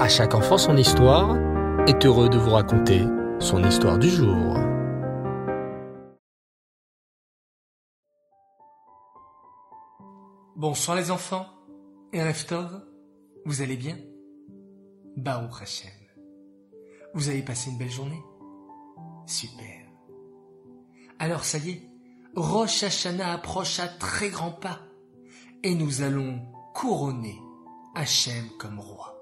À chaque enfant son histoire est heureux de vous raconter son histoire du jour. Bonsoir les enfants, et vous allez bien? Baruch Hashem. Vous avez passé une belle journée? Super. Alors ça y est, Rosh Hashanah approche à très grands pas et nous allons couronner Hachem comme roi.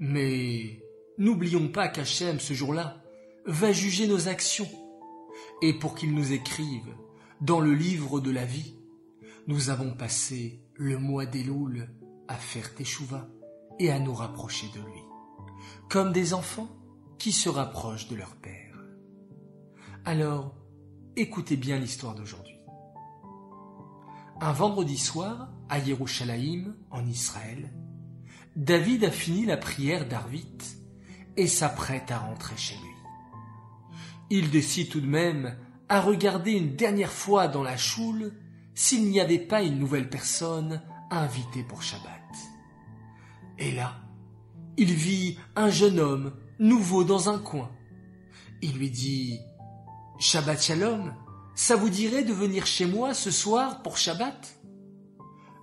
Mais n'oublions pas qu'Hachem, ce jour-là, va juger nos actions. Et pour qu'il nous écrive dans le livre de la vie, nous avons passé le mois d'Elul à faire Teshuvah et à nous rapprocher de lui, comme des enfants qui se rapprochent de leur père. Alors, écoutez bien l'histoire d'aujourd'hui. Un vendredi soir, à Yerushalayim, en Israël, David a fini la prière d'Arvit et s'apprête à rentrer chez lui. Il décide tout de même à regarder une dernière fois dans la choule s'il n'y avait pas une nouvelle personne à inviter pour Shabbat. Et là, il vit un jeune homme nouveau dans un coin. Il lui dit Shabbat Shalom, ça vous dirait de venir chez moi ce soir pour Shabbat?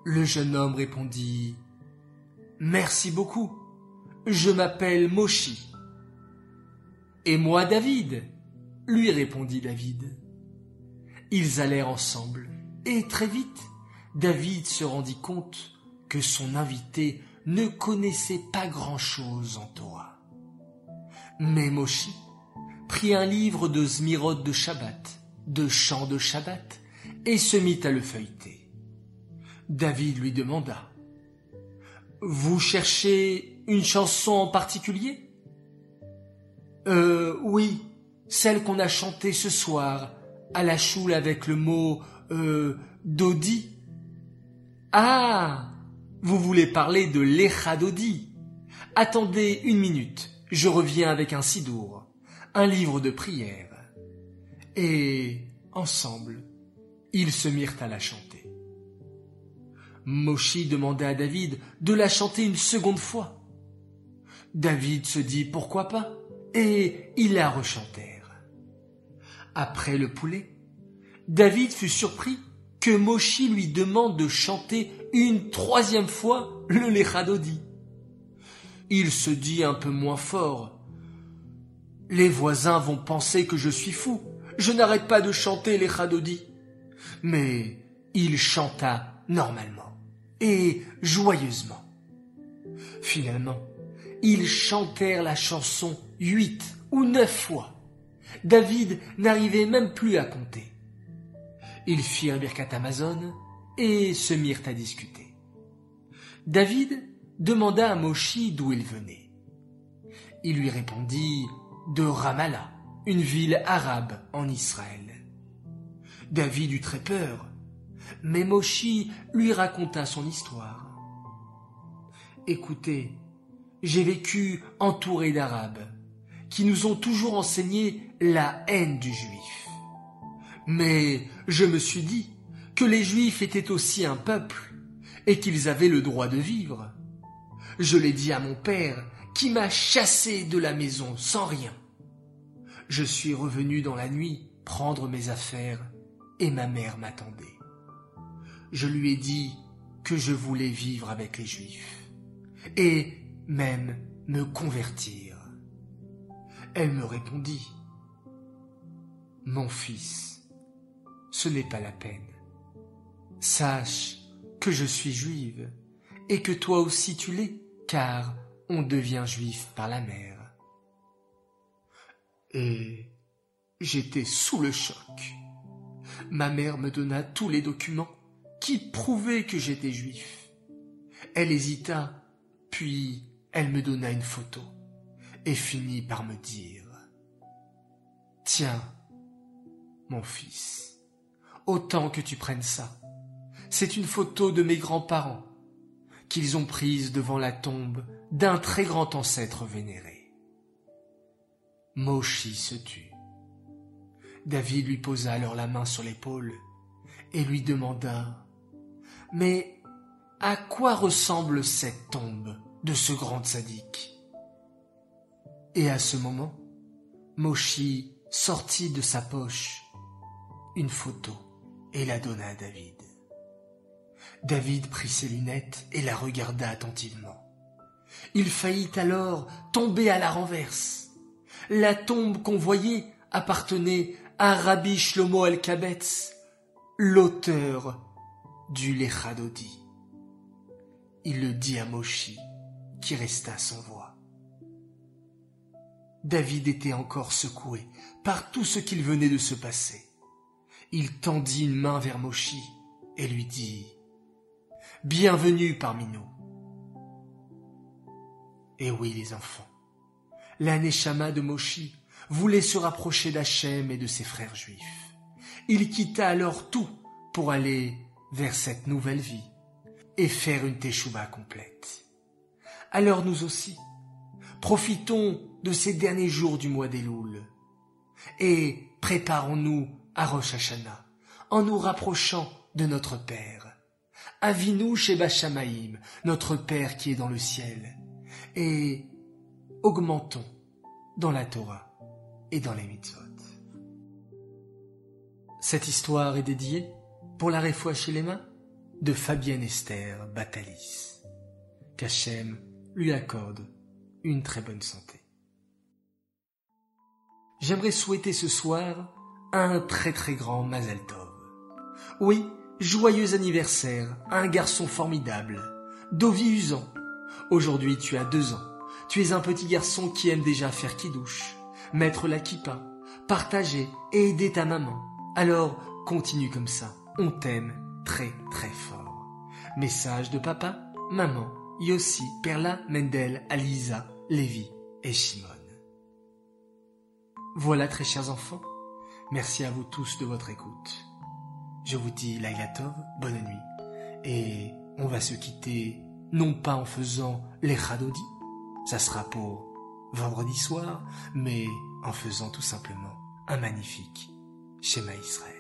Le jeune homme répondit Merci beaucoup. Je m'appelle Moshi. Et moi David, lui répondit David. Ils allèrent ensemble, et très vite, David se rendit compte que son invité ne connaissait pas grand-chose en Torah. Mais Moshi prit un livre de Zmirot de Shabbat de chants de Shabbat et se mit à le feuilleter. David lui demanda Vous cherchez une chanson en particulier? Euh, oui, celle qu'on a chantée ce soir à la choule avec le mot euh, Dodi. Ah Vous voulez parler de l'Echa Dodi Attendez une minute, je reviens avec un sidour, un livre de prière et, ensemble, ils se mirent à la chanter. Moshi demanda à David de la chanter une seconde fois. David se dit pourquoi pas, et ils la rechantèrent. Après le poulet, David fut surpris que Moshi lui demande de chanter une troisième fois le Lechadodi. Il se dit un peu moins fort. Les voisins vont penser que je suis fou je n'arrête pas de chanter les. Mais il chanta normalement et joyeusement. Finalement, ils chantèrent la chanson huit ou neuf fois. David n'arrivait même plus à compter. Ils firent Birkat Amazon et se mirent à discuter. David demanda à Moshi d'où il venait. Il lui répondit de Ramallah une ville arabe en Israël. David eut très peur, mais Moshi lui raconta son histoire. Écoutez, j'ai vécu entouré d'Arabes qui nous ont toujours enseigné la haine du juif. Mais je me suis dit que les juifs étaient aussi un peuple et qu'ils avaient le droit de vivre. Je l'ai dit à mon père qui m'a chassé de la maison sans rien je suis revenu dans la nuit prendre mes affaires et ma mère m'attendait. Je lui ai dit que je voulais vivre avec les Juifs et même me convertir. Elle me répondit, Mon fils, ce n'est pas la peine. Sache que je suis juive et que toi aussi tu l'es, car on devient juif par la mère. Et j'étais sous le choc. Ma mère me donna tous les documents qui prouvaient que j'étais juif? Elle hésita, puis elle me donna une photo et finit par me dire Tiens, mon fils, autant que tu prennes ça. C'est une photo de mes grands-parents qu'ils ont prise devant la tombe d'un très grand ancêtre vénéré. Moshi se tut. David lui posa alors la main sur l'épaule et lui demanda Mais à quoi ressemble cette tombe de ce grand sadique? Et à ce moment, Moshi sortit de sa poche une photo et la donna à David. David prit ses lunettes et la regarda attentivement. Il faillit alors tomber à la renverse. La tombe qu'on voyait appartenait à Rabbi Shlomo el-Kabetz, l'auteur du. Il le dit à Moshi, qui resta sans voix. David était encore secoué par tout ce qu'il venait de se passer. Il tendit une main vers Moshi et lui dit Bienvenue parmi nous. Et oui, les enfants, l'Aneshama de Moshi voulait se rapprocher d'Hachem et de ses frères juifs. Il quitta alors tout pour aller vers cette nouvelle vie et faire une teshuva complète. Alors nous aussi, profitons de ces derniers jours du mois des Louls et préparons-nous à Rosh Hashanah en nous rapprochant de notre Père. Avinu Sheba notre Père qui est dans le ciel, et augmentons dans la Torah et dans les mitzvot. Cette histoire est dédiée pour la réfoua chez les mains de Fabienne Esther Batalis. Qu'Hachem lui accorde une très bonne santé. J'aimerais souhaiter ce soir un très très grand Mazel Tov. Oui, joyeux anniversaire un garçon formidable, Dovi Usan. Aujourd'hui tu as deux ans. Tu es un petit garçon qui aime déjà faire qui-douche, mettre la kippa, partager et aider ta maman. Alors continue comme ça, on t'aime très très fort. Message de papa, maman, Yossi, Perla, Mendel, Alisa, Lévi et Shimon. Voilà très chers enfants, merci à vous tous de votre écoute. Je vous dis Lailatov, bonne nuit, et on va se quitter non pas en faisant les ça sera pour vendredi soir, mais en faisant tout simplement un magnifique schéma Israël.